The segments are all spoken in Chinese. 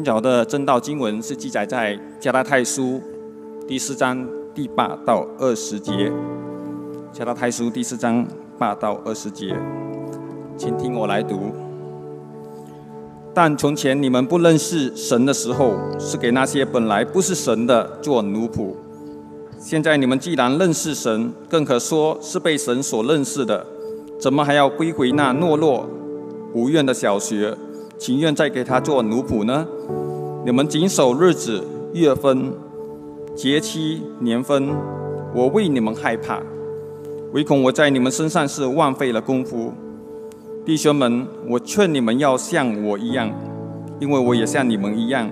今早的正道经文是记载在加拉太书第四章第八到二十节。加拉太书第四章八到二十节，请听我来读。但从前你们不认识神的时候，是给那些本来不是神的做奴仆；现在你们既然认识神，更可说是被神所认识的，怎么还要归回那懦弱无怨的小学，情愿再给他做奴仆呢？你们谨守日子、月份、节期、年份，我为你们害怕，唯恐我在你们身上是枉费了功夫。弟兄们，我劝你们要像我一样，因为我也像你们一样。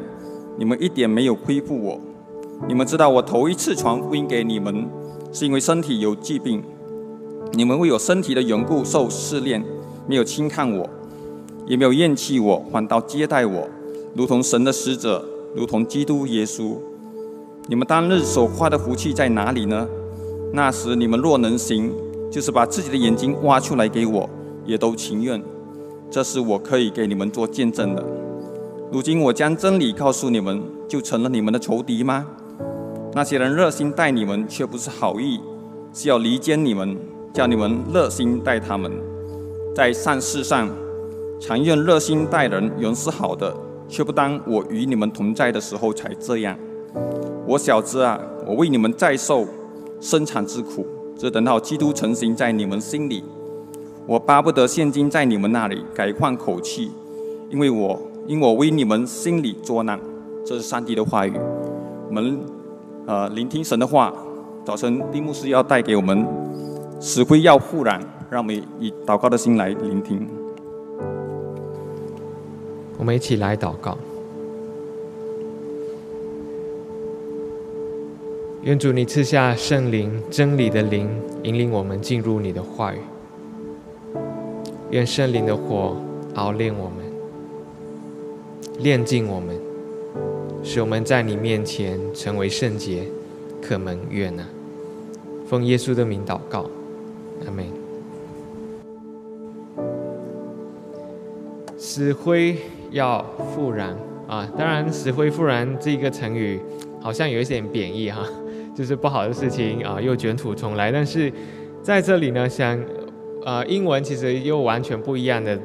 你们一点没有亏负我。你们知道，我头一次传福音给你们，是因为身体有疾病。你们为有身体的缘故受试炼，没有轻看我，也没有厌弃我，反倒接待我。如同神的使者，如同基督耶稣，你们当日所花的福气在哪里呢？那时你们若能行，就是把自己的眼睛挖出来给我，也都情愿。这是我可以给你们做见证的。如今我将真理告诉你们，就成了你们的仇敌吗？那些人热心待你们，却不是好意，是要离间你们，叫你们热心待他们。在善事上，常愿热心待人，原是好的。却不当我与你们同在的时候才这样。我小子啊，我为你们再受生产之苦，只等到基督成型在你们心里。我巴不得现今在你们那里改换口气，因为我因我为你们心里作难。这是上帝的话语。我们呃聆听神的话。早晨丁牧师要带给我们死灰要复燃，让我们以祷告的心来聆听。我们一起来祷告，愿主你赐下圣灵真理的灵，引领我们进入你的话语。愿圣灵的火熬炼我们，炼净我们，使我们在你面前成为圣洁，可蒙悦纳。奉耶稣的名祷告，阿门。死灰。要复燃啊！当然，“死灰复燃”这个成语好像有一点贬义哈，就是不好的事情啊，又卷土重来。但是在这里呢，像呃英文其实又完全不一样的、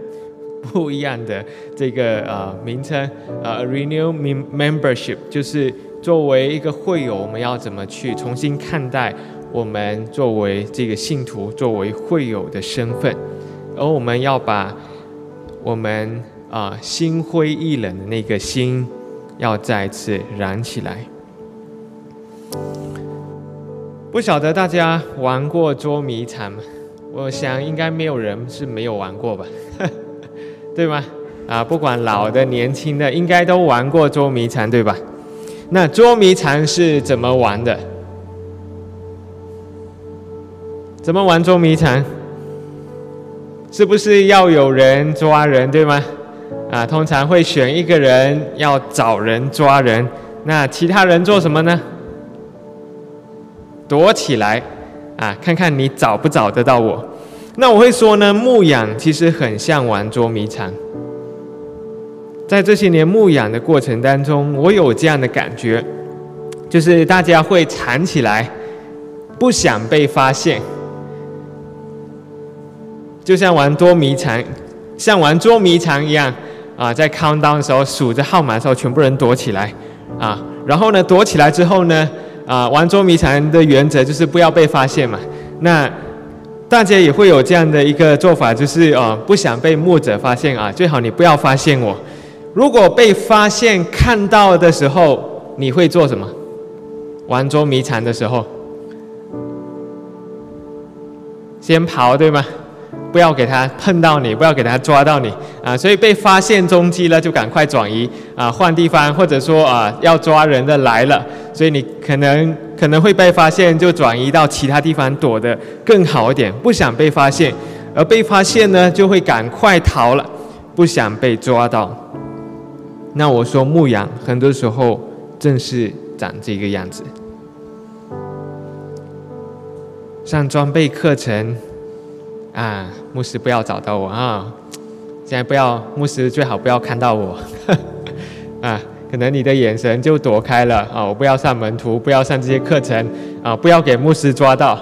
不一样的这个呃名称呃 “renew membership”，就是作为一个会友，我们要怎么去重新看待我们作为这个信徒、作为会友的身份，而我们要把我们。啊，心灰意冷的那个心，要再次燃起来。不晓得大家玩过捉迷藏吗？我想应该没有人是没有玩过吧，对吗？啊，不管老的、年轻的，应该都玩过捉迷藏，对吧？那捉迷藏是怎么玩的？怎么玩捉迷藏？是不是要有人抓人，对吗？啊，通常会选一个人要找人抓人，那其他人做什么呢？躲起来，啊，看看你找不找得到我。那我会说呢，牧养其实很像玩捉迷藏。在这些年牧养的过程当中，我有这样的感觉，就是大家会藏起来，不想被发现，就像玩捉迷藏，像玩捉迷藏一样。啊，在 countdown 的时候数着号码的时候，全部人躲起来，啊，然后呢，躲起来之后呢，啊，玩捉迷藏的原则就是不要被发现嘛。那大家也会有这样的一个做法，就是啊，不想被牧者发现啊，最好你不要发现我。如果被发现看到的时候，你会做什么？玩捉迷藏的时候，先跑，对吗？不要给他碰到你，不要给他抓到你啊！所以被发现踪迹了，就赶快转移啊，换地方，或者说啊，要抓人的来了，所以你可能可能会被发现，就转移到其他地方躲得更好一点，不想被发现，而被发现呢，就会赶快逃了，不想被抓到。那我说牧羊很多时候正是长这个样子，上装备课程。啊，牧师不要找到我啊！现在不要，牧师最好不要看到我。啊，可能你的眼神就躲开了啊，我不要上门徒，不要上这些课程啊，不要给牧师抓到，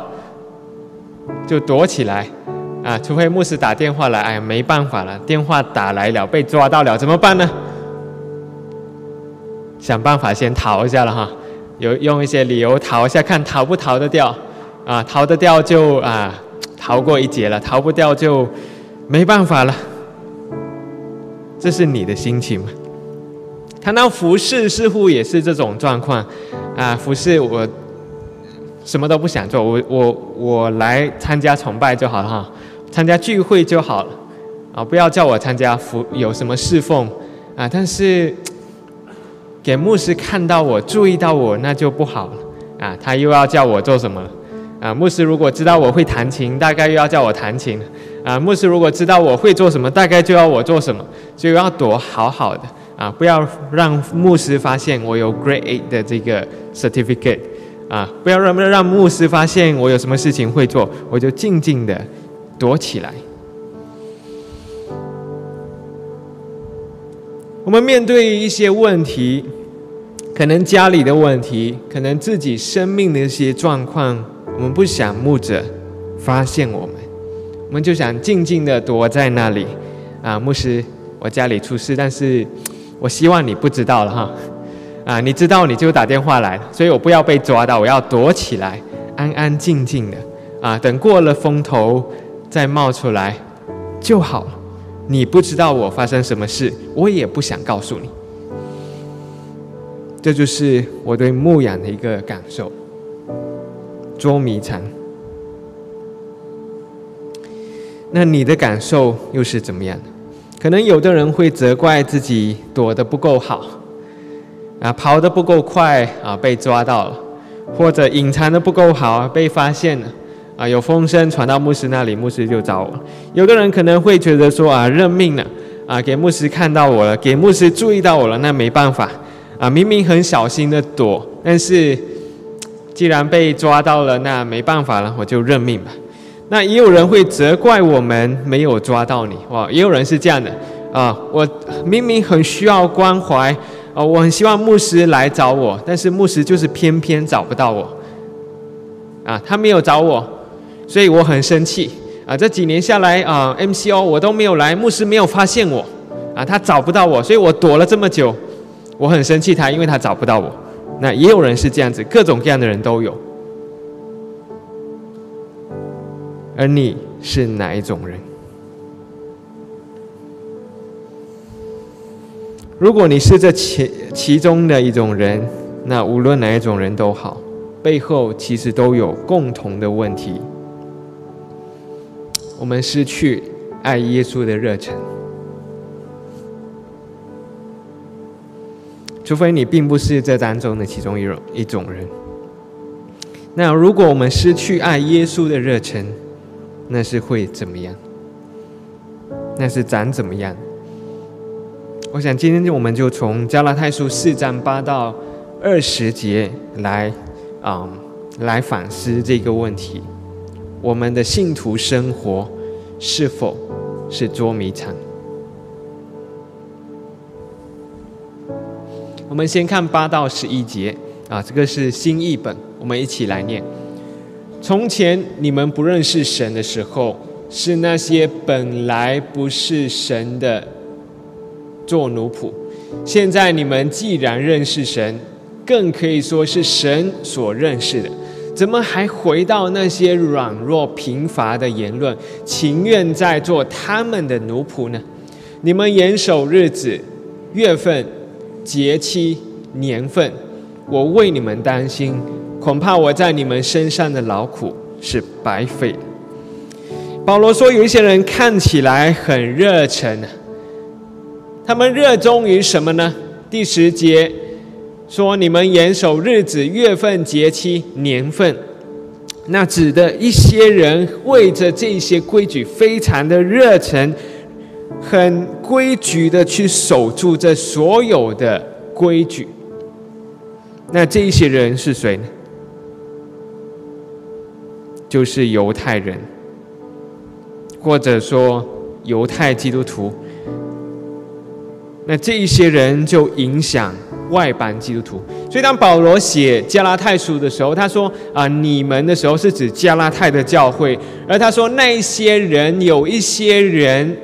就躲起来啊，除非牧师打电话来，哎，没办法了，电话打来了，被抓到了，怎么办呢？想办法先逃一下了哈，有用一些理由逃一下，看逃不逃得掉，啊，逃得掉就啊，逃过一劫了；逃不掉就没办法了。这是你的心情吗？谈到服饰，似乎也是这种状况，啊，服饰我什么都不想做，我我我来参加崇拜就好了哈，参加聚会就好了，啊，不要叫我参加服有什么侍奉啊，但是。给牧师看到我，注意到我，那就不好了啊！他又要叫我做什么啊？牧师如果知道我会弹琴，大概又要叫我弹琴啊！牧师如果知道我会做什么，大概就要我做什么，就要躲好好的啊！不要让牧师发现我有 Grade Eight 的这个 certificate 啊！不要让让牧师发现我有什么事情会做，我就静静的躲起来。我们面对一些问题，可能家里的问题，可能自己生命的一些状况，我们不想牧者发现我们，我们就想静静的躲在那里。啊，牧师，我家里出事，但是我希望你不知道了哈。啊，你知道你就打电话来，所以我不要被抓到，我要躲起来，安安静静的。啊，等过了风头再冒出来就好了。你不知道我发生什么事，我也不想告诉你。这就是我对牧养的一个感受。捉迷藏。那你的感受又是怎么样？可能有的人会责怪自己躲得不够好，啊，跑得不够快啊，被抓到了，或者隐藏的不够好啊，被发现了。啊，有风声传到牧师那里，牧师就找我。有的人可能会觉得说啊，认命了，啊，给牧师看到我了，给牧师注意到我了，那没办法，啊，明明很小心的躲，但是既然被抓到了，那没办法了，我就认命吧。那也有人会责怪我们没有抓到你，哇，也有人是这样的，啊，我明明很需要关怀，啊，我很希望牧师来找我，但是牧师就是偏偏找不到我，啊，他没有找我。所以我很生气啊！这几年下来啊，MCO 我都没有来，牧师没有发现我啊，他找不到我，所以我躲了这么久，我很生气他，因为他找不到我。那也有人是这样子，各种各样的人都有。而你是哪一种人？如果你是这其其中的一种人，那无论哪一种人都好，背后其实都有共同的问题。我们失去爱耶稣的热忱，除非你并不是这当中的其中一种一种人。那如果我们失去爱耶稣的热忱，那是会怎么样？那是长怎么样？我想今天我们就从加拉太书四章八到二十节来啊，来反思这个问题。我们的信徒生活是否是捉迷藏？我们先看八到十一节啊，这个是新译本，我们一起来念。从前你们不认识神的时候，是那些本来不是神的做奴仆；现在你们既然认识神，更可以说是神所认识的。怎么还回到那些软弱贫乏的言论，情愿在做他们的奴仆呢？你们严守日子、月份、节期、年份，我为你们担心，恐怕我在你们身上的劳苦是白费。保罗说，有一些人看起来很热忱，他们热衷于什么呢？第十节。说你们严守日子、月份、节期、年份，那指的一些人为着这些规矩非常的热忱，很规矩的去守住这所有的规矩。那这一些人是谁呢？就是犹太人，或者说犹太基督徒。那这一些人就影响外邦基督徒。所以当保罗写加拉太书的时候，他说啊，你们的时候是指加拉太的教会，而他说那一些人有一些人。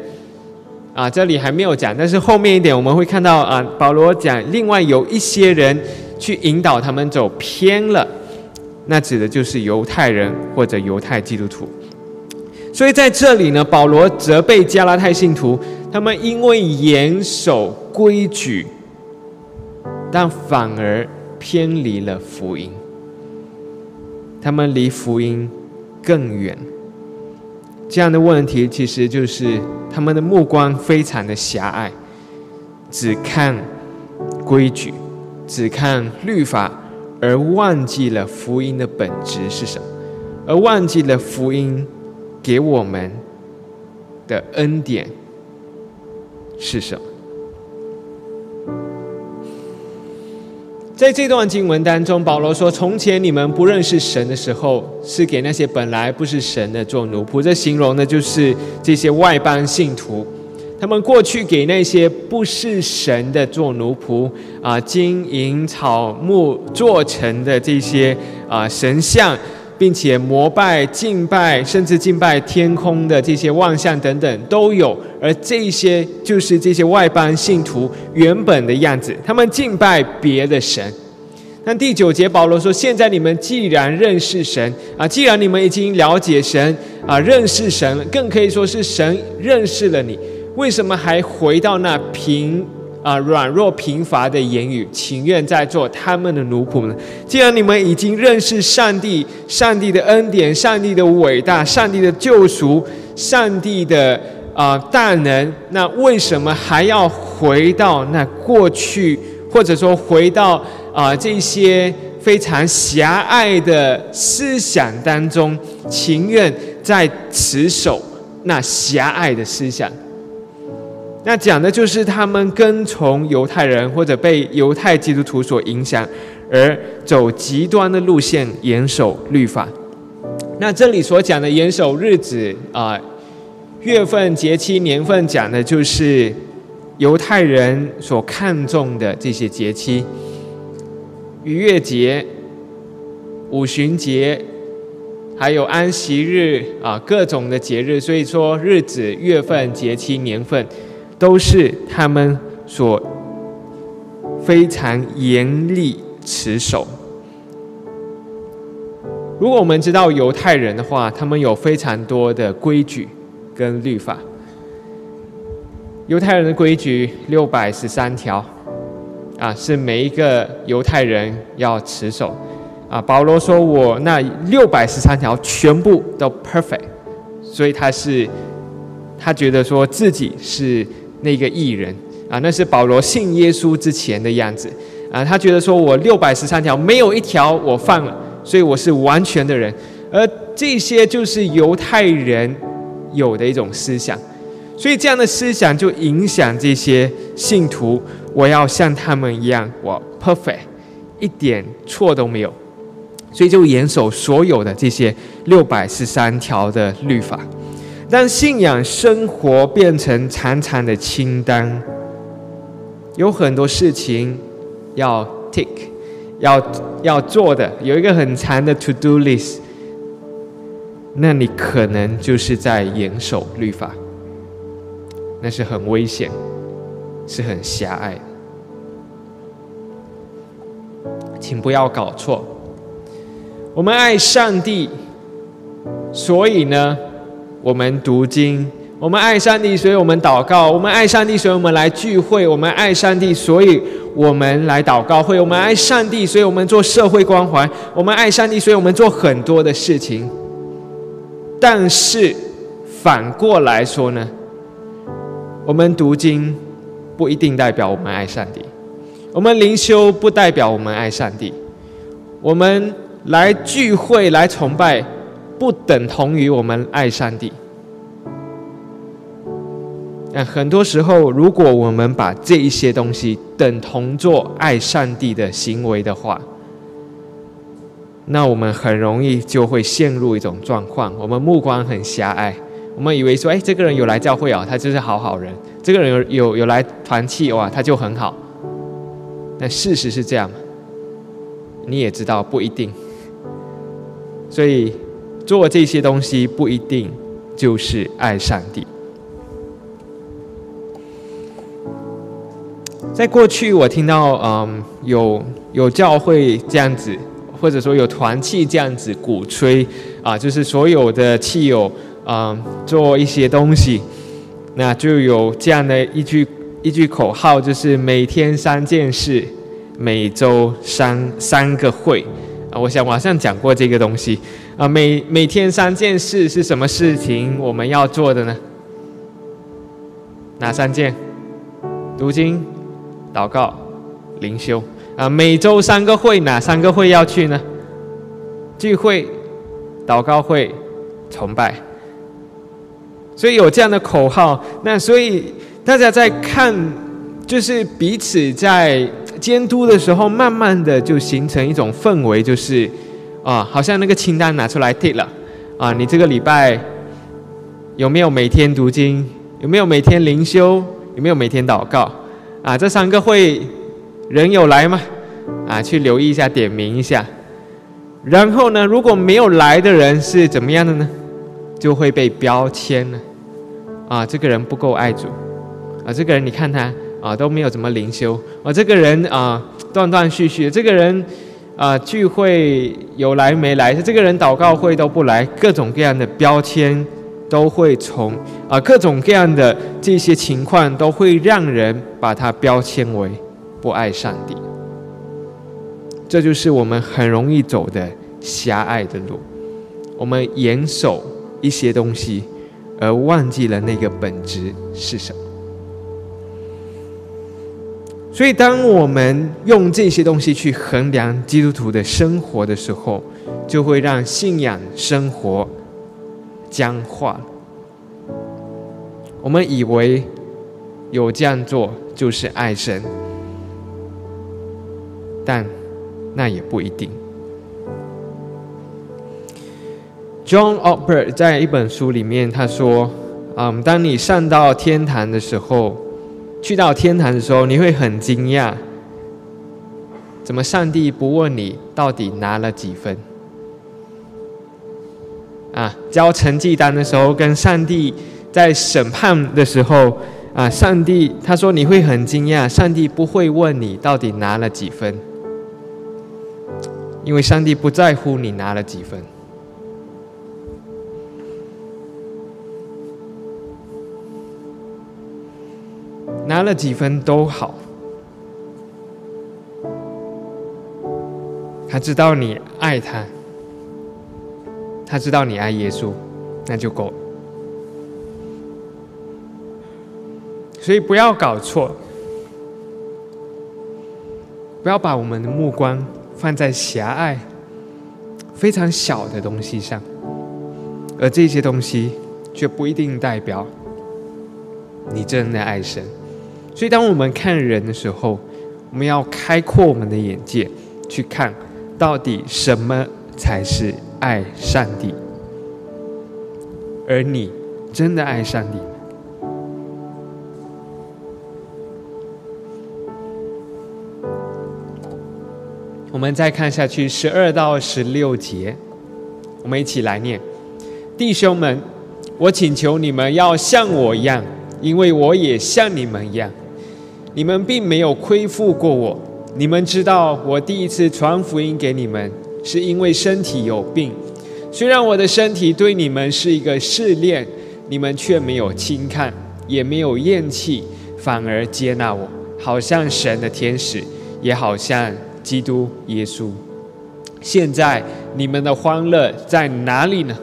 啊，这里还没有讲，但是后面一点我们会看到啊，保罗讲另外有一些人去引导他们走偏了，那指的就是犹太人或者犹太基督徒。所以在这里呢，保罗责备加拉太信徒，他们因为严守规矩，但反而偏离了福音，他们离福音更远。这样的问题其实就是他们的目光非常的狭隘，只看规矩，只看律法，而忘记了福音的本质是什么，而忘记了福音给我们的恩典是什么。在这段经文当中，保罗说：“从前你们不认识神的时候，是给那些本来不是神的做奴仆。”这形容的就是这些外邦信徒，他们过去给那些不是神的做奴仆啊，金银草木做成的这些啊神像。并且膜拜、敬拜，甚至敬拜天空的这些望象等等都有，而这些就是这些外邦信徒原本的样子。他们敬拜别的神。那第九节保罗说：“现在你们既然认识神啊，既然你们已经了解神啊，认识神了，更可以说是神认识了你，为什么还回到那平？”啊，软弱贫乏的言语，情愿在做他们的奴仆呢？既然你们已经认识上帝、上帝的恩典、上帝的伟大、上帝的救赎、上帝的啊大能，那为什么还要回到那过去，或者说回到啊这些非常狭隘的思想当中，情愿在持守那狭隘的思想？那讲的就是他们跟从犹太人或者被犹太基督徒所影响，而走极端的路线，严守律法。那这里所讲的严守日子啊，月份、节期、年份，讲的就是犹太人所看重的这些节期：逾越节、五旬节，还有安息日啊，各种的节日。所以说，日子、月份、节期、年份。都是他们所非常严厉持守。如果我们知道犹太人的话，他们有非常多的规矩跟律法。犹太人的规矩六百十三条，啊，是每一个犹太人要持守。啊，保罗说我那六百十三条全部都 perfect，所以他是他觉得说自己是。那个艺人啊，那是保罗信耶稣之前的样子啊。他觉得说，我六百十三条没有一条我犯了，所以我是完全的人。而这些就是犹太人有的一种思想，所以这样的思想就影响这些信徒。我要像他们一样，我 perfect，一点错都没有，所以就严守所有的这些六百十三条的律法。当信仰生活变成长长的清单，有很多事情要 tick，要要做的，有一个很长的 to do list，那你可能就是在严守律法，那是很危险，是很狭隘。请不要搞错，我们爱上帝，所以呢。我们读经，我们爱上帝，所以我们祷告；我们爱上帝，所以我们来聚会；我们爱上帝，所以我们来祷告会；我们爱上帝，所以我们做社会关怀；我们爱上帝，所以我们做很多的事情。但是反过来说呢，我们读经不一定代表我们爱上帝；我们灵修不代表我们爱上帝；我们来聚会来崇拜。不等同于我们爱上帝。那很多时候，如果我们把这一些东西等同做爱上帝的行为的话，那我们很容易就会陷入一种状况：我们目光很狭隘，我们以为说，哎，这个人有来教会啊，他就是好好人；这个人有有有来团契哇，他就很好。但事实是这样？你也知道不一定。所以做这些东西不一定就是爱上帝。在过去，我听到嗯有有教会这样子。或者说有团契这样子鼓吹啊，就是所有的契友啊做一些东西，那就有这样的一句一句口号，就是每天三件事，每周三三个会啊。我想网上讲过这个东西啊，每每天三件事是什么事情我们要做的呢？哪三件？读经、祷告、灵修。啊，每周三个会，哪三个会要去呢？聚会、祷告会、崇拜。所以有这样的口号，那所以大家在看，就是彼此在监督的时候，慢慢的就形成一种氛围，就是啊，好像那个清单拿出来贴了啊，你这个礼拜有没有每天读经？有没有每天灵修？有没有每天祷告？啊，这三个会。人有来吗？啊，去留意一下，点名一下。然后呢，如果没有来的人是怎么样的呢？就会被标签了。啊，这个人不够爱主。啊，这个人你看他啊都没有怎么灵修。啊，这个人啊断断续续。这个人啊聚会有来没来？是这个人祷告会都不来。各种各样的标签都会从啊各种各样的这些情况都会让人把他标签为。不爱上帝，这就是我们很容易走的狭隘的路。我们严守一些东西，而忘记了那个本质是什么。所以，当我们用这些东西去衡量基督徒的生活的时候，就会让信仰生活僵化。我们以为有这样做就是爱神。但那也不一定。John Oper 在一本书里面他说：“嗯，当你上到天堂的时候，去到天堂的时候，你会很惊讶，怎么上帝不问你到底拿了几分？啊，交成绩单的时候，跟上帝在审判的时候，啊，上帝他说你会很惊讶，上帝不会问你到底拿了几分。”因为上帝不在乎你拿了几分，拿了几分都好。他知道你爱他，他知道你爱耶稣，那就够了。所以不要搞错，不要把我们的目光。放在狭隘、非常小的东西上，而这些东西却不一定代表你真的爱神。所以，当我们看人的时候，我们要开阔我们的眼界，去看到底什么才是爱上帝。而你真的爱上帝？我们再看下去，十二到十六节，我们一起来念：弟兄们，我请求你们要像我一样，因为我也像你们一样。你们并没有亏负过我。你们知道，我第一次传福音给你们，是因为身体有病。虽然我的身体对你们是一个试炼，你们却没有轻看，也没有厌弃，反而接纳我，好像神的天使，也好像。基督耶稣，现在你们的欢乐在哪里呢？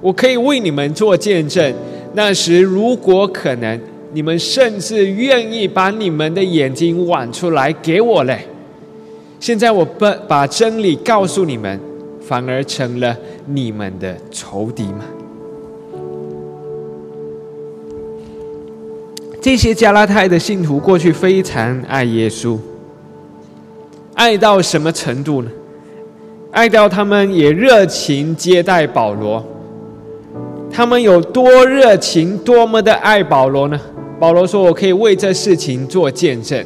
我可以为你们做见证。那时如果可能，你们甚至愿意把你们的眼睛挽出来给我嘞。现在我把把真理告诉你们，反而成了你们的仇敌吗？这些加拉太的信徒过去非常爱耶稣。爱到什么程度呢？爱到他们也热情接待保罗，他们有多热情，多么的爱保罗呢？保罗说：“我可以为这事情做见证，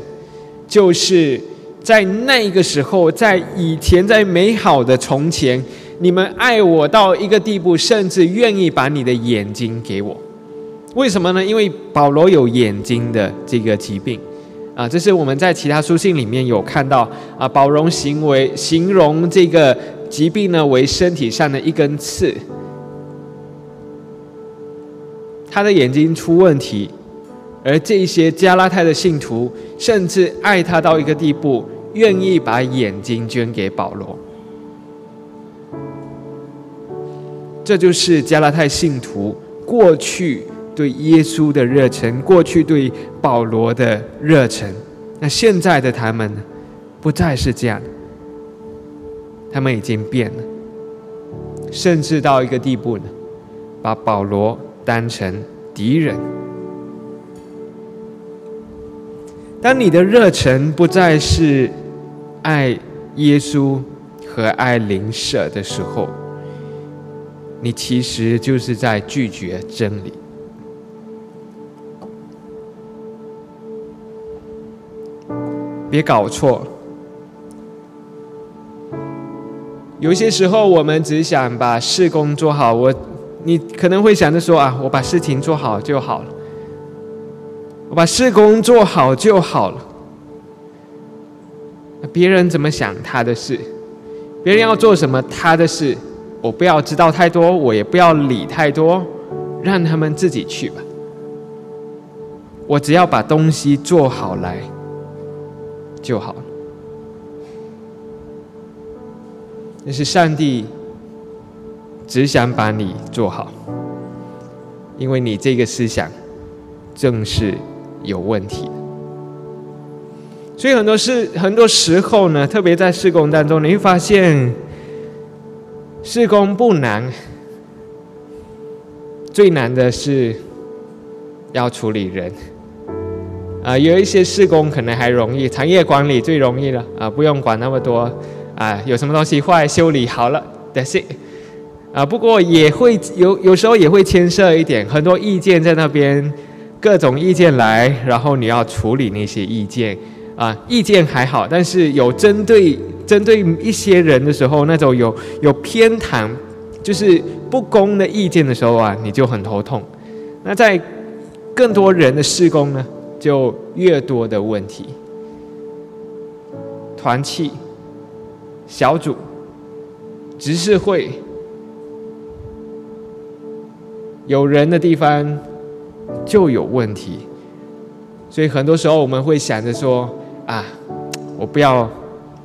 就是在那个时候，在以前，在美好的从前，你们爱我到一个地步，甚至愿意把你的眼睛给我。为什么呢？因为保罗有眼睛的这个疾病啊，这是我们在其他书信里面有看到啊。保罗行为形容这个疾病呢为身体上的一根刺，他的眼睛出问题。”而这些加拉太的信徒，甚至爱他到一个地步，愿意把眼睛捐给保罗。这就是加拉太信徒过去对耶稣的热忱，过去对保罗的热忱。那现在的他们，不再是这样，他们已经变了，甚至到一个地步呢，把保罗当成敌人。当你的热忱不再是爱耶稣和爱灵舍的时候，你其实就是在拒绝真理。别搞错，有些时候我们只想把事工做好。我，你可能会想着说啊，我把事情做好就好了。我把事工做好就好了。别人怎么想他的事，别人要做什么他的事，我不要知道太多，我也不要理太多，让他们自己去吧。我只要把东西做好来就好了。那是上帝只想把你做好，因为你这个思想正是。有问题，所以很多事，很多时候呢，特别在施工当中，你会发现，施工不难，最难的是要处理人。啊，有一些施工可能还容易，产业管理最容易了啊，不用管那么多啊，有什么东西坏修理好了，That's it。啊，不过也会有有时候也会牵涉一点，很多意见在那边。各种意见来，然后你要处理那些意见，啊，意见还好，但是有针对针对一些人的时候，那种有有偏袒，就是不公的意见的时候啊，你就很头痛。那在更多人的施工呢，就越多的问题，团契、小组、执事会，有人的地方。就有问题，所以很多时候我们会想着说：啊，我不要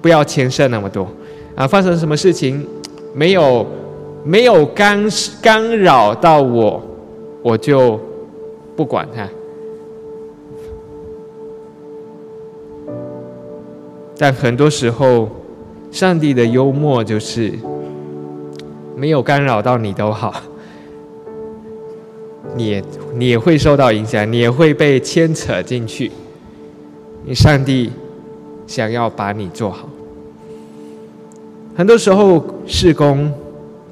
不要牵涉那么多啊，发生什么事情没有没有干干扰到我，我就不管它。但很多时候，上帝的幽默就是没有干扰到你都好。你也你也会受到影响，你也会被牵扯进去。你上帝想要把你做好，很多时候事工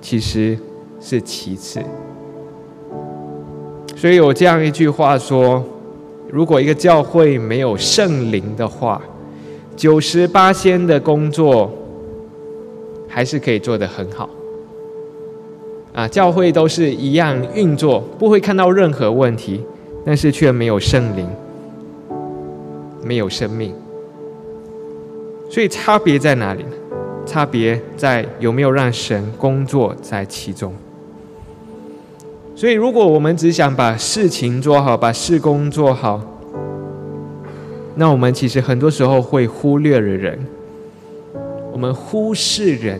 其实是其次。所以有这样一句话说：如果一个教会没有圣灵的话，九十八仙的工作还是可以做得很好。啊，教会都是一样运作，不会看到任何问题，但是却没有圣灵，没有生命。所以差别在哪里呢？差别在有没有让神工作在其中。所以，如果我们只想把事情做好，把事工做好，那我们其实很多时候会忽略了人，我们忽视人，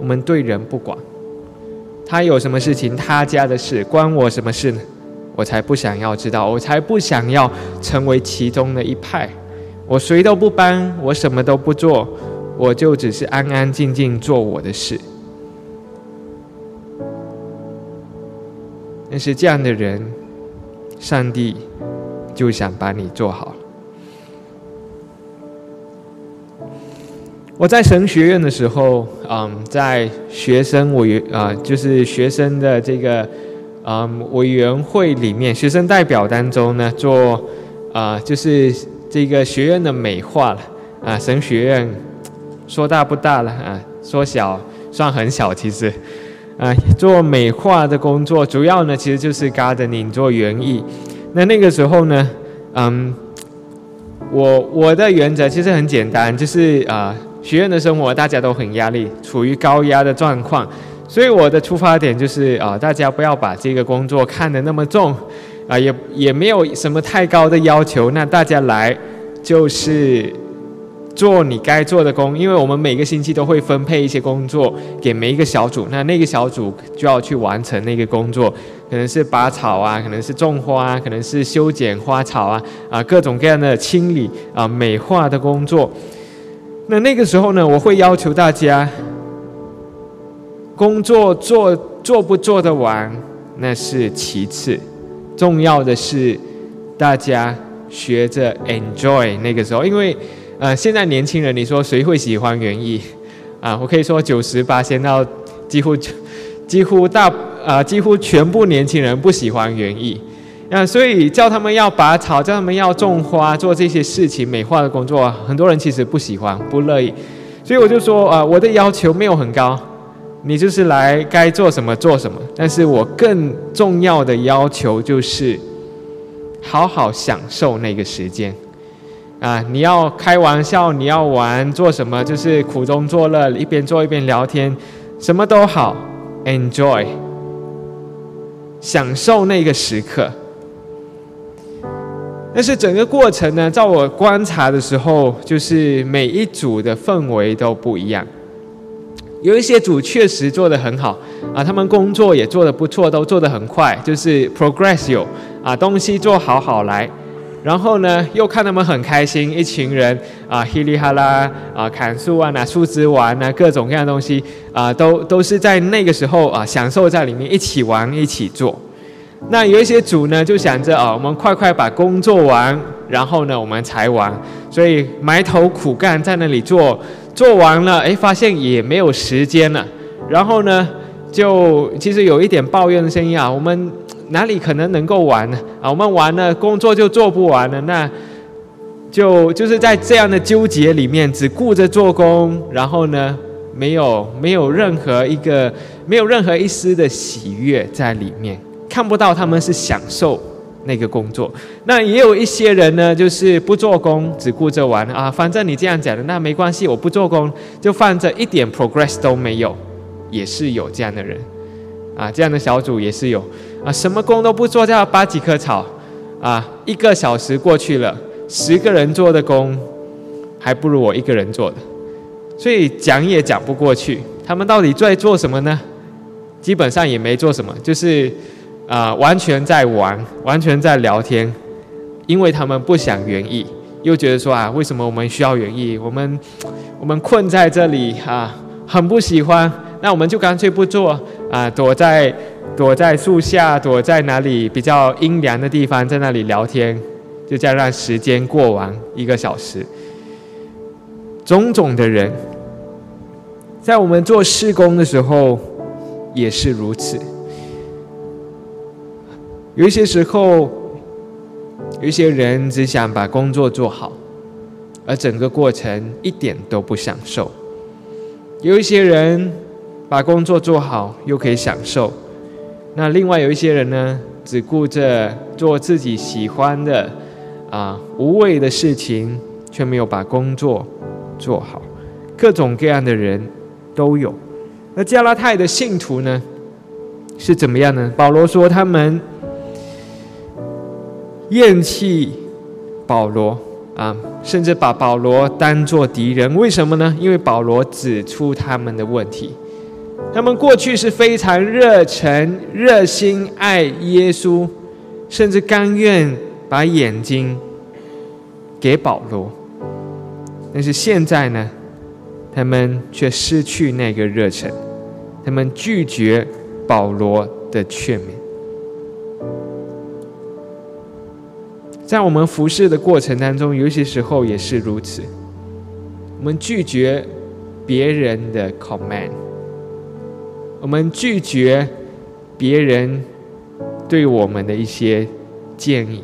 我们对人不管。他有什么事情，他家的事，关我什么事呢？我才不想要知道，我才不想要成为其中的一派。我谁都不帮，我什么都不做，我就只是安安静静做我的事。但是这样的人，上帝就想把你做好。我在神学院的时候，嗯，在学生委员啊，就是学生的这个嗯委员会里面学生代表当中呢做啊就是这个学院的美化了啊神学院说大不大了啊说小算很小其实啊做美化的工作主要呢其实就是 gardening 做园艺那那个时候呢嗯我我的原则其实很简单就是啊。学院的生活大家都很压力，处于高压的状况，所以我的出发点就是啊，大家不要把这个工作看得那么重，啊，也也没有什么太高的要求，那大家来就是做你该做的工，因为我们每个星期都会分配一些工作给每一个小组，那那个小组就要去完成那个工作，可能是拔草啊，可能是种花，可能是修剪花草啊，啊，各种各样的清理啊美化的工作。那那个时候呢，我会要求大家，工作做做不做得完那是其次，重要的是大家学着 enjoy 那个时候，因为呃，现在年轻人，你说谁会喜欢园艺啊？我可以说九十八先到几乎几乎大啊，几乎全部年轻人不喜欢园艺。啊，所以叫他们要拔草，叫他们要种花，做这些事情美化的工作，很多人其实不喜欢、不乐意。所以我就说啊，我的要求没有很高，你就是来该做什么做什么。但是我更重要的要求就是，好好享受那个时间。啊，你要开玩笑，你要玩，做什么就是苦中作乐，一边做一边聊天，什么都好，enjoy，享受那个时刻。但是整个过程呢，在我观察的时候，就是每一组的氛围都不一样。有一些组确实做得很好啊，他们工作也做得不错，都做得很快，就是 progress 有啊，东西做好好来。然后呢，又看他们很开心，一群人啊，稀里哈啦啊，砍树啊，拿树枝玩啊，各种各样东西啊，都都是在那个时候啊，享受在里面一起玩，一起做。那有一些主呢，就想着啊，我们快快把工作完，然后呢，我们才玩，所以埋头苦干在那里做，做完了，哎，发现也没有时间了，然后呢，就其实有一点抱怨的声音啊，我们哪里可能能够玩呢？啊，我们玩了，工作就做不完了，那就就是在这样的纠结里面，只顾着做工，然后呢，没有没有任何一个，没有任何一丝的喜悦在里面。看不到他们是享受那个工作，那也有一些人呢，就是不做工，只顾着玩啊。反正你这样讲的，那没关系，我不做工，就放着一点 progress 都没有，也是有这样的人啊。这样的小组也是有啊，什么工都不做，就要拔几棵草啊。一个小时过去了，十个人做的工，还不如我一个人做的，所以讲也讲不过去。他们到底在做什么呢？基本上也没做什么，就是。啊，完全在玩，完全在聊天，因为他们不想园艺，又觉得说啊，为什么我们需要园艺？我们我们困在这里啊，很不喜欢。那我们就干脆不做啊，躲在躲在树下，躲在哪里比较阴凉的地方，在那里聊天，就这样让时间过完一个小时。种种的人，在我们做施工的时候也是如此。有一些时候，有一些人只想把工作做好，而整个过程一点都不享受；有一些人把工作做好又可以享受，那另外有一些人呢，只顾着做自己喜欢的啊无谓的事情，却没有把工作做好。各种各样的人都有。那加拉太的信徒呢，是怎么样呢？保罗说他们。厌弃保罗啊，甚至把保罗当作敌人。为什么呢？因为保罗指出他们的问题。他们过去是非常热忱、热心爱耶稣，甚至甘愿把眼睛给保罗。但是现在呢，他们却失去那个热忱，他们拒绝保罗的劝勉。在我们服侍的过程当中，有些时候也是如此。我们拒绝别人的 command，我们拒绝别人对我们的一些建议。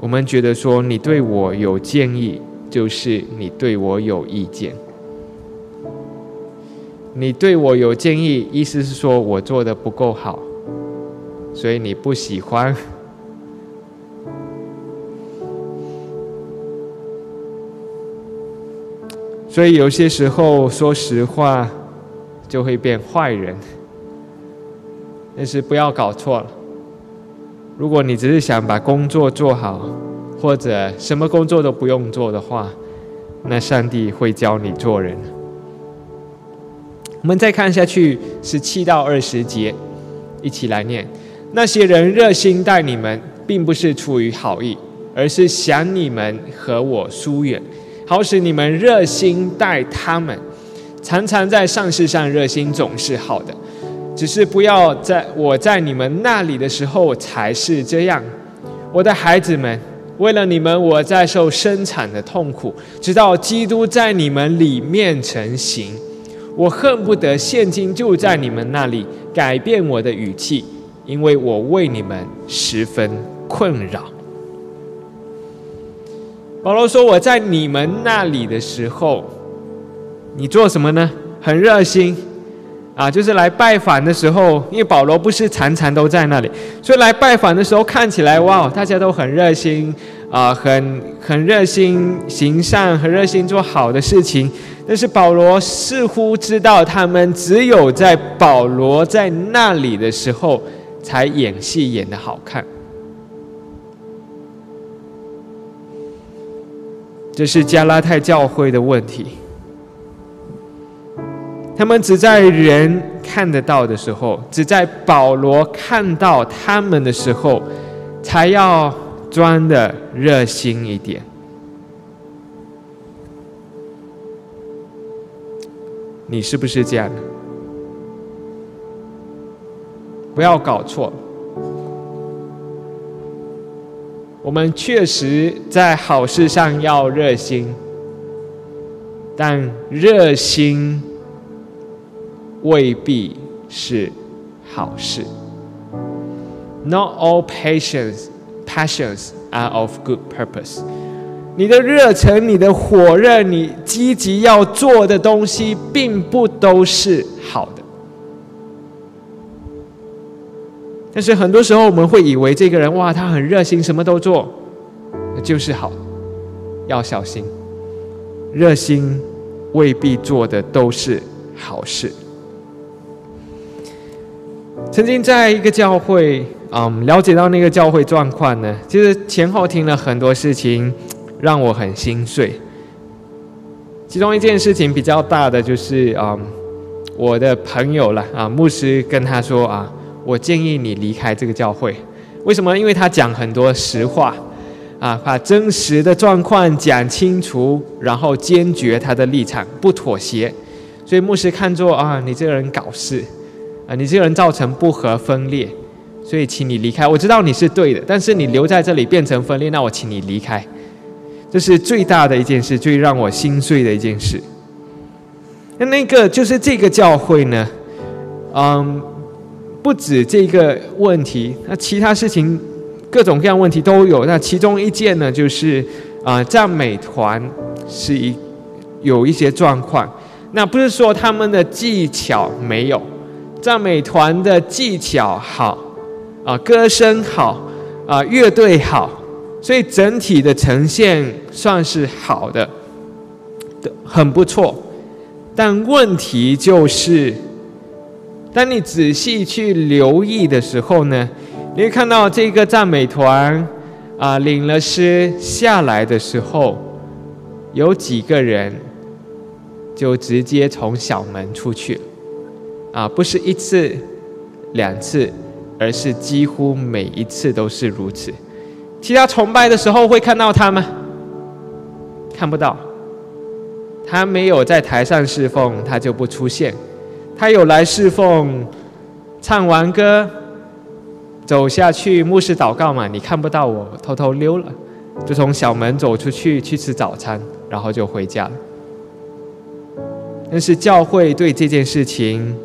我们觉得说你对我有建议，就是你对我有意见。你对我有建议，意思是说我做的不够好，所以你不喜欢。所以有些时候说实话就会变坏人，但是不要搞错了。如果你只是想把工作做好，或者什么工作都不用做的话，那上帝会教你做人。我们再看下去，十七到二十节，一起来念。那些人热心待你们，并不是出于好意，而是想你们和我疏远，好使你们热心待他们。常常在上事上热心总是好的，只是不要在我在你们那里的时候才是这样。我的孩子们，为了你们，我在受生产的痛苦，直到基督在你们里面成型。我恨不得现今就在你们那里改变我的语气，因为我为你们十分困扰。保罗说：“我在你们那里的时候，你做什么呢？很热心啊，就是来拜访的时候，因为保罗不是常常都在那里，所以来拜访的时候看起来哇，大家都很热心啊，很很热心行善，很热心做好的事情。”但是保罗似乎知道，他们只有在保罗在那里的时候，才演戏演得好看。这是加拉太教会的问题。他们只在人看得到的时候，只在保罗看到他们的时候，才要装的热心一点。你是不是这样的？不要搞错。我们确实在好事上要热心，但热心未必是好事。Not all passions passions are of good purpose. 你的热忱、你的火热、你积极要做的东西，并不都是好的。但是很多时候，我们会以为这个人哇，他很热心，什么都做，就是好。要小心，热心未必做的都是好事。曾经在一个教会，嗯，了解到那个教会状况呢，其实前后听了很多事情。让我很心碎。其中一件事情比较大的就是啊，我的朋友了啊，牧师跟他说啊，我建议你离开这个教会。为什么？因为他讲很多实话，啊，把真实的状况讲清楚，然后坚决他的立场，不妥协。所以牧师看作啊，你这个人搞事，啊，你这个人造成不和分裂，所以请你离开。我知道你是对的，但是你留在这里变成分裂，那我请你离开。这是最大的一件事，最让我心碎的一件事。那那个就是这个教会呢，嗯，不止这个问题，那其他事情各种各样问题都有。那其中一件呢，就是啊，赞美团是一有一些状况。那不是说他们的技巧没有，赞美团的技巧好，啊，歌声好，啊，乐队好。所以整体的呈现算是好的，的很不错。但问题就是，当你仔细去留意的时候呢，你会看到这个赞美团啊，领了诗下来的时候，有几个人就直接从小门出去了，啊，不是一次、两次，而是几乎每一次都是如此。其他崇拜的时候会看到他吗？看不到。他没有在台上侍奉，他就不出现。他有来侍奉，唱完歌，走下去，牧师祷告嘛，你看不到我，偷偷溜了，就从小门走出去去吃早餐，然后就回家了。但是教会对这件事情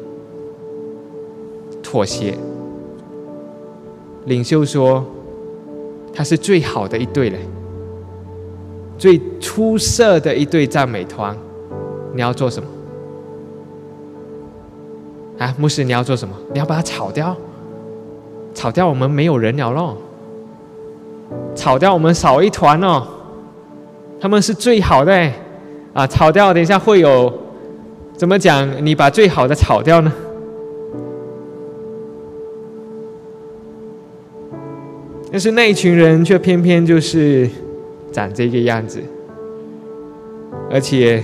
妥协。领袖说他是最好的一队嘞，最出色的一队赞美团，你要做什么？啊，牧师，你要做什么？你要把它炒掉，炒掉我们没有人了咯，炒掉我们少一团哦，他们是最好的，啊，炒掉，等一下会有，怎么讲？你把最好的炒掉呢？但是那一群人却偏偏就是长这个样子，而且。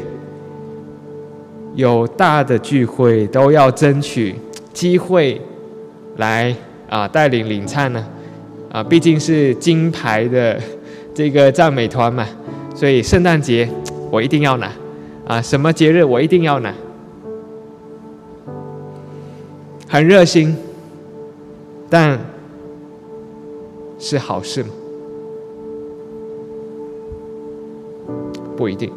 有大的聚会都要争取机会来啊带领领唱呢啊毕竟是金牌的这个赞美团嘛，所以圣诞节我一定要拿啊什么节日我一定要拿，很热心，但是好事吗？不一定。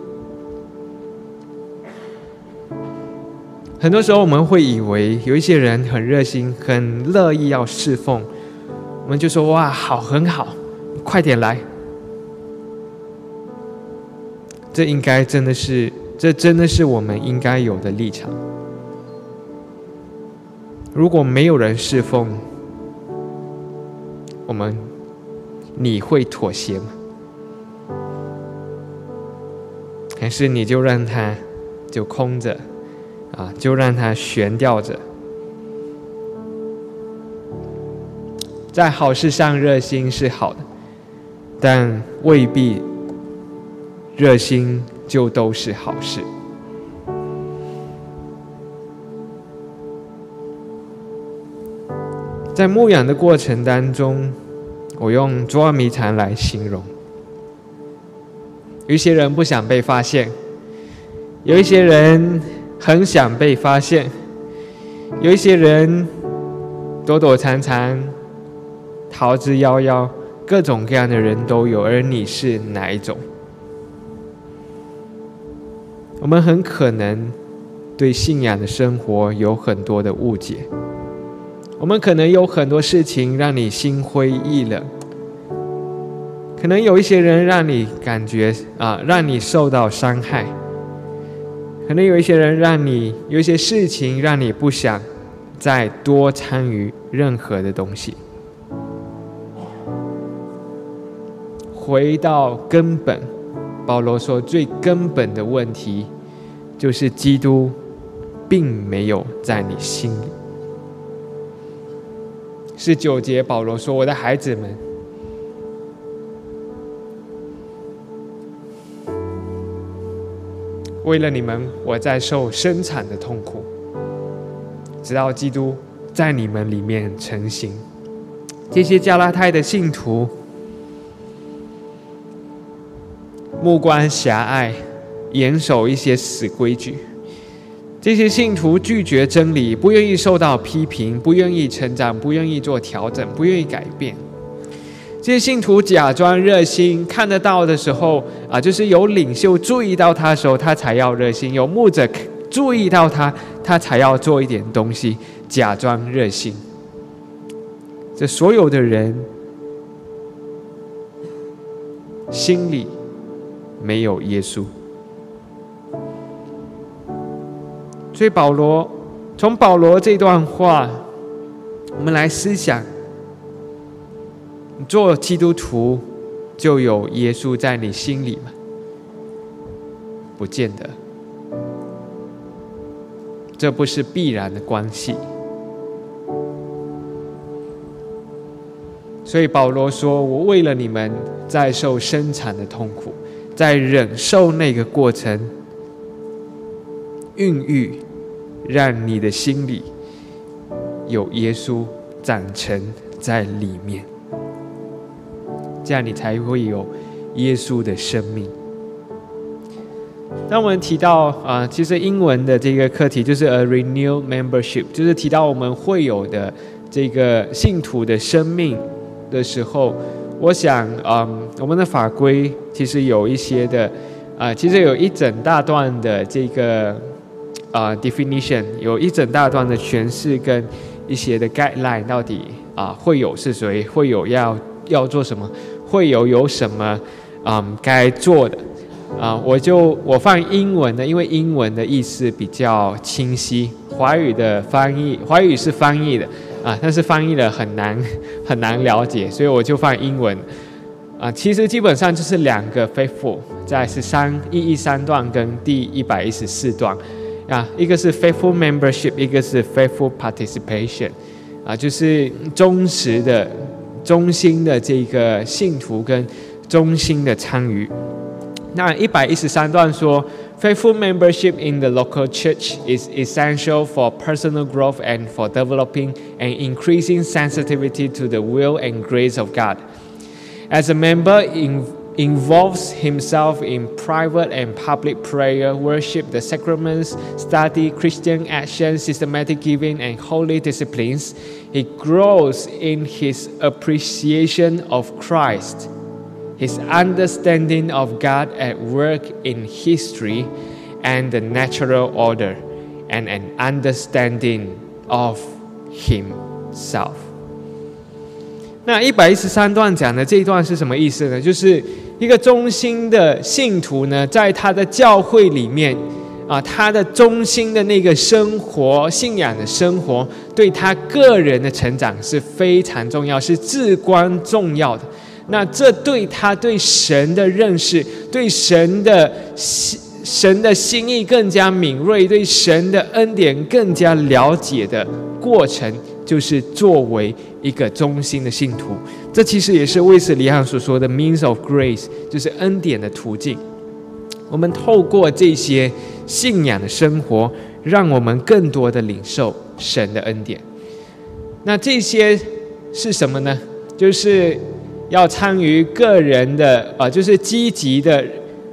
很多时候，我们会以为有一些人很热心、很乐意要侍奉，我们就说：“哇，好，很好，快点来。”这应该真的是，这真的是我们应该有的立场。如果没有人侍奉，我们你会妥协吗？还是你就让他就空着？啊，就让它悬吊着，在好事上热心是好的，但未必热心就都是好事。在牧养的过程当中，我用捉迷藏来形容。有一些人不想被发现，有一些人。很想被发现，有一些人躲躲藏藏、逃之夭夭，各种各样的人都有。而你是哪一种？我们很可能对信仰的生活有很多的误解，我们可能有很多事情让你心灰意冷，可能有一些人让你感觉啊，让你受到伤害。可能有一些人让你有一些事情让你不想再多参与任何的东西。回到根本，保罗说最根本的问题就是基督并没有在你心里。是九节，保罗说：“我的孩子们。”为了你们，我在受生产的痛苦，直到基督在你们里面成型。这些加拉太的信徒，目光狭隘，严守一些死规矩。这些信徒拒绝真理，不愿意受到批评，不愿意成长，不愿意做调整，不愿意改变。这些信徒假装热心，看得到的时候啊，就是有领袖注意到他的时候，他才要热心；有牧者注意到他，他才要做一点东西，假装热心。这所有的人心里没有耶稣，所以保罗从保罗这段话，我们来思想。做基督徒就有耶稣在你心里吗？不见得，这不是必然的关系。所以保罗说：“我为了你们在受生产的痛苦，在忍受那个过程，孕育，让你的心里有耶稣长成在里面。”这样你才会有耶稣的生命。当我们提到啊，其实英文的这个课题就是 a renewed membership，就是提到我们会有的这个信徒的生命的时候，我想啊，我们的法规其实有一些的啊，其实有一整大段的这个啊 definition，有一整大段的诠释跟一些的 guideline，到底啊会有是谁，会有要要做什么，会有有什么嗯该做的。啊，我就我放英文的，因为英文的意思比较清晰，华语的翻译，华语是翻译的啊，但是翻译的很难 很难了解，所以我就放英文。啊，其实基本上就是两个 faithful，在十三一一三段跟第一百一十四段，啊，一个是 faithful membership，一个是 faithful participation，啊，就是忠实的、忠心的这个信徒跟忠心的参与。那一百一十三段说，faithful membership in the local church is essential for personal growth and for developing and increasing sensitivity to the will and grace of God. As a member in, involves himself in private and public prayer, worship, the sacraments, study, Christian action, systematic giving, and holy disciplines, he grows in his appreciation of Christ, his understanding of God at work in history and the natural order, and an understanding of himself. 那一百一十三段讲的这一段是什么意思呢？就是 一个忠心的信徒呢，在他的教会里面，啊，他的忠心的那个生活、信仰的生活，对他个人的成长是非常重要，是至关重要的。那这对他对神的认识、对神的心、神的心意更加敏锐，对神的恩典更加了解的过程。就是作为一个忠心的信徒，这其实也是卫斯理昂所说的 means of grace，就是恩典的途径。我们透过这些信仰的生活，让我们更多的领受神的恩典。那这些是什么呢？就是要参与个人的啊，就是积极的。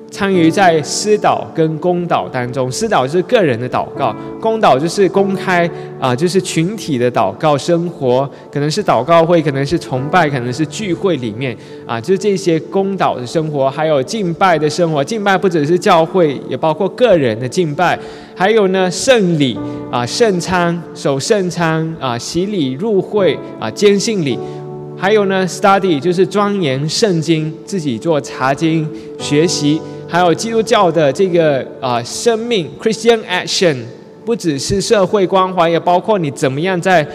参与在私祷跟公祷当中，私祷是个人的祷告，公祷就是公开啊，就是群体的祷告生活，可能是祷告会，可能是崇拜，可能是聚会里面啊，就是这些公祷的生活，还有敬拜的生活。敬拜不只是教会，也包括个人的敬拜，还有呢圣礼啊，圣餐守圣餐啊，洗礼入会啊，坚信礼，还有呢 study 就是钻研圣经，自己做查经学习。还有基督教的这个啊生命 Christian action，不只是社会关怀，也包括你怎么样在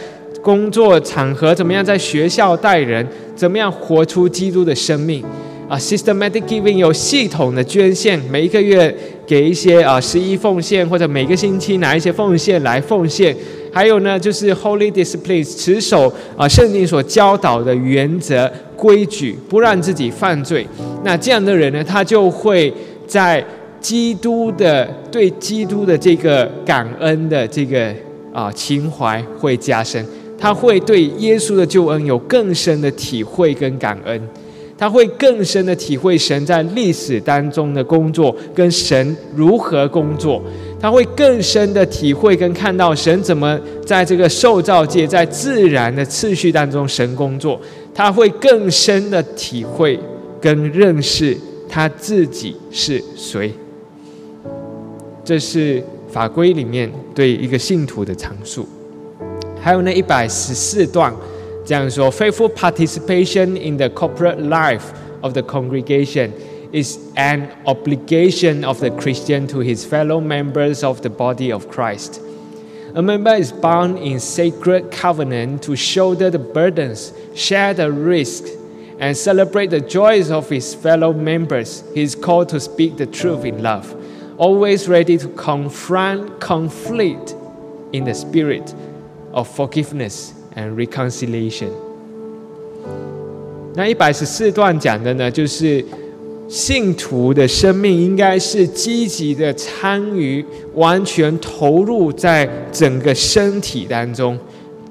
工作场合，怎么样在学校待人，怎么样活出基督的生命啊。Systematic giving 有系统的捐献，每一个月给一些啊十一奉献，或者每个星期拿一些奉献来奉献。还有呢，就是 Holy discipline 持守啊圣经所教导的原则。规矩不让自己犯罪，那这样的人呢，他就会在基督的对基督的这个感恩的这个啊情怀会加深，他会对耶稣的救恩有更深的体会跟感恩，他会更深的体会神在历史当中的工作跟神如何工作，他会更深的体会跟看到神怎么在这个受造界在自然的次序当中神工作。他会更深的体会跟认识他自己是谁，这是法规里面对一个信徒的阐述。还有那一百十四段这样说：“Faithful participation in the corporate life of the congregation is an obligation of the Christian to his fellow members of the body of Christ.” A member is bound in sacred covenant to shoulder the burdens, share the risks, and celebrate the joys of his fellow members. He is called to speak the truth in love, always ready to confront conflict in the spirit of forgiveness and reconciliation. 那一百十四段讲的呢，就是 信徒的生命应该是积极的参与，完全投入在整个身体当中。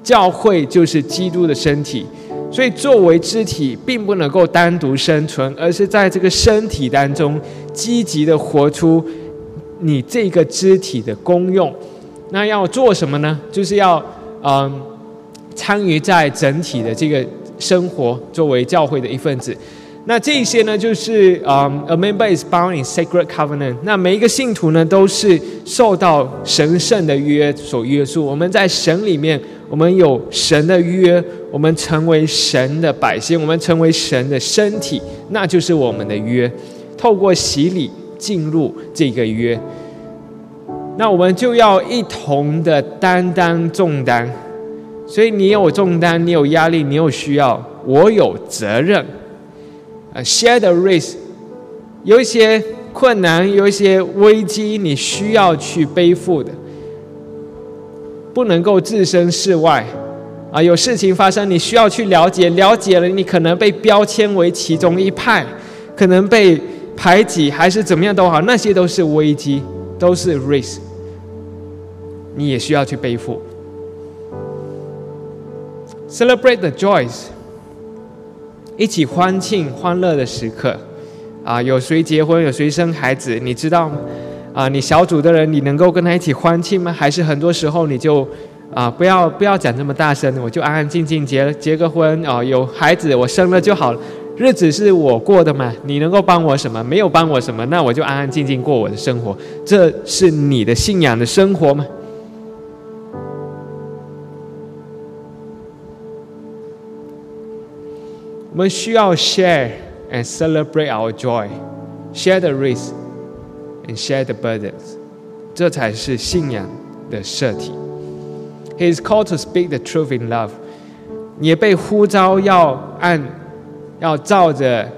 教会就是基督的身体，所以作为肢体，并不能够单独生存，而是在这个身体当中积极的活出你这个肢体的功用。那要做什么呢？就是要嗯参与在整体的这个生活，作为教会的一份子。那这些呢，就是啊，a member is bound in sacred covenant。那每一个信徒呢，都是受到神圣的约所约束。我们在神里面，我们有神的约，我们成为神的百姓，我们成为神的身体，那就是我们的约。透过洗礼进入这个约，那我们就要一同的担当重担。所以你有重担，你有压力，你有需要，我有责任。啊，share the risk，有一些困难，有一些危机，你需要去背负的，不能够置身事外。啊，有事情发生，你需要去了解，了解了，你可能被标签为其中一派，可能被排挤，还是怎么样都好，那些都是危机，都是 risk，你也需要去背负。Celebrate the joys，一起欢庆欢乐的时刻，啊，有谁结婚，有谁生孩子，你知道吗？啊，你小组的人，你能够跟他一起欢庆吗？还是很多时候你就，啊，不要不要讲这么大声，我就安安静静结结个婚，啊，有孩子我生了就好了，日子是我过的嘛，你能够帮我什么？没有帮我什么，那我就安安静静过我的生活，这是你的信仰的生活吗？我们需要 share and celebrate our joy, share the risk and share the burdens，这才是信仰的设体。He is called to speak the truth in love，你也被呼召要按，要照着，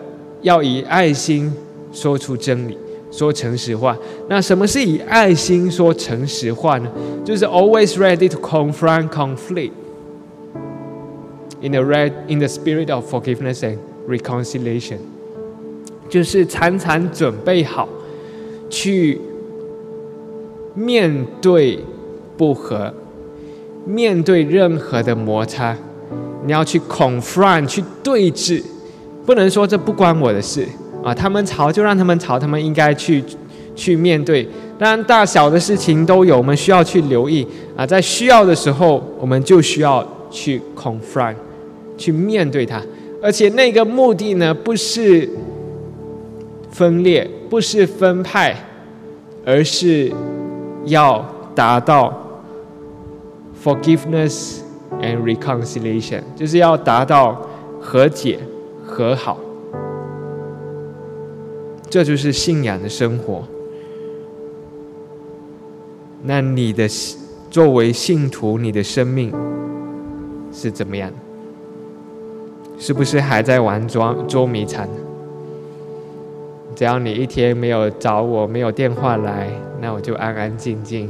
要以爱心说出真理，说诚实话。那什么是以爱心说诚实话呢？就是 always ready to confront conflict。 In the red in the spirit of forgiveness and reconciliation，就是常常准备好去面对不和，面对任何的摩擦，你要去 confront 去对峙，不能说这不关我的事啊，他们吵就让他们吵，他们应该去去面对。当然，大小的事情都有，我们需要去留意啊，在需要的时候，我们就需要去 confront。去面对它，而且那个目的呢，不是分裂，不是分派，而是要达到 forgiveness and reconciliation，就是要达到和解和好。这就是信仰的生活。那你的作为信徒，你的生命是怎么样？是不是还在玩捉捉迷藏？只要你一天没有找我，没有电话来，那我就安安静静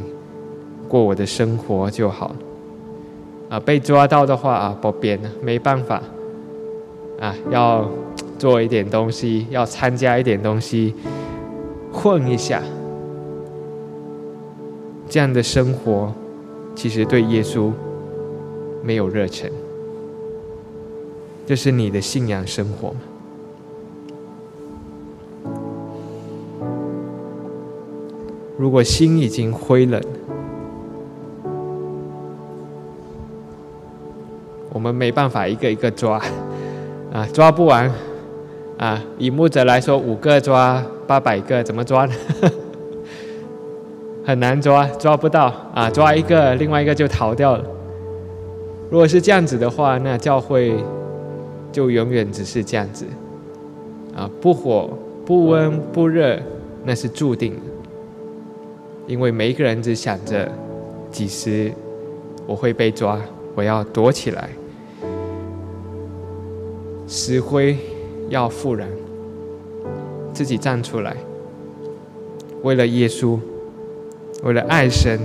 过我的生活就好。啊，被抓到的话啊，不编了，没办法。啊，要做一点东西，要参加一点东西，混一下。这样的生活，其实对耶稣没有热忱。这是你的信仰生活吗？如果心已经灰冷，我们没办法一个一个抓，啊，抓不完，啊，以牧者来说，五个抓八百个，怎么抓呢？很难抓，抓不到，啊，抓一个，另外一个就逃掉了。如果是这样子的话，那教会。就永远只是这样子，啊，不火不温不热，那是注定的。因为每一个人只想着几时我会被抓，我要躲起来。石灰要复燃，自己站出来，为了耶稣，为了爱神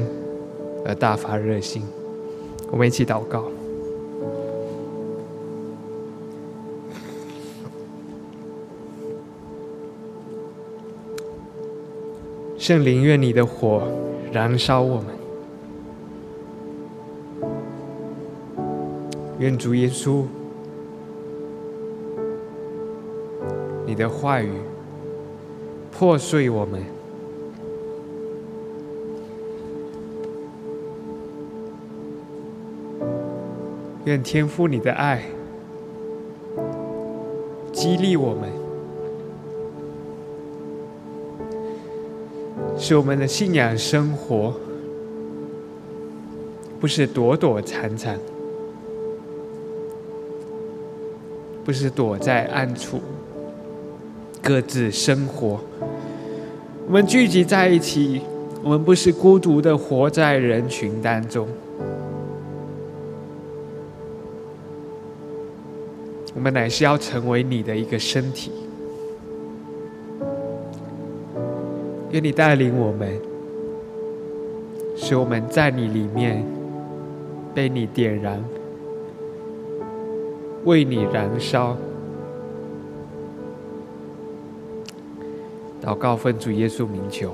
而大发热心。我们一起祷告。圣灵，愿你的火燃烧我们。愿主耶稣，你的话语破碎我们。愿天父你的爱激励我们。使我们的信仰生活不是躲躲藏藏，不是躲在暗处，各自生活。我们聚集在一起，我们不是孤独的活在人群当中，我们乃是要成为你的一个身体。愿你带领我们，使我们在你里面被你点燃，为你燃烧。祷告，奉主耶稣名求。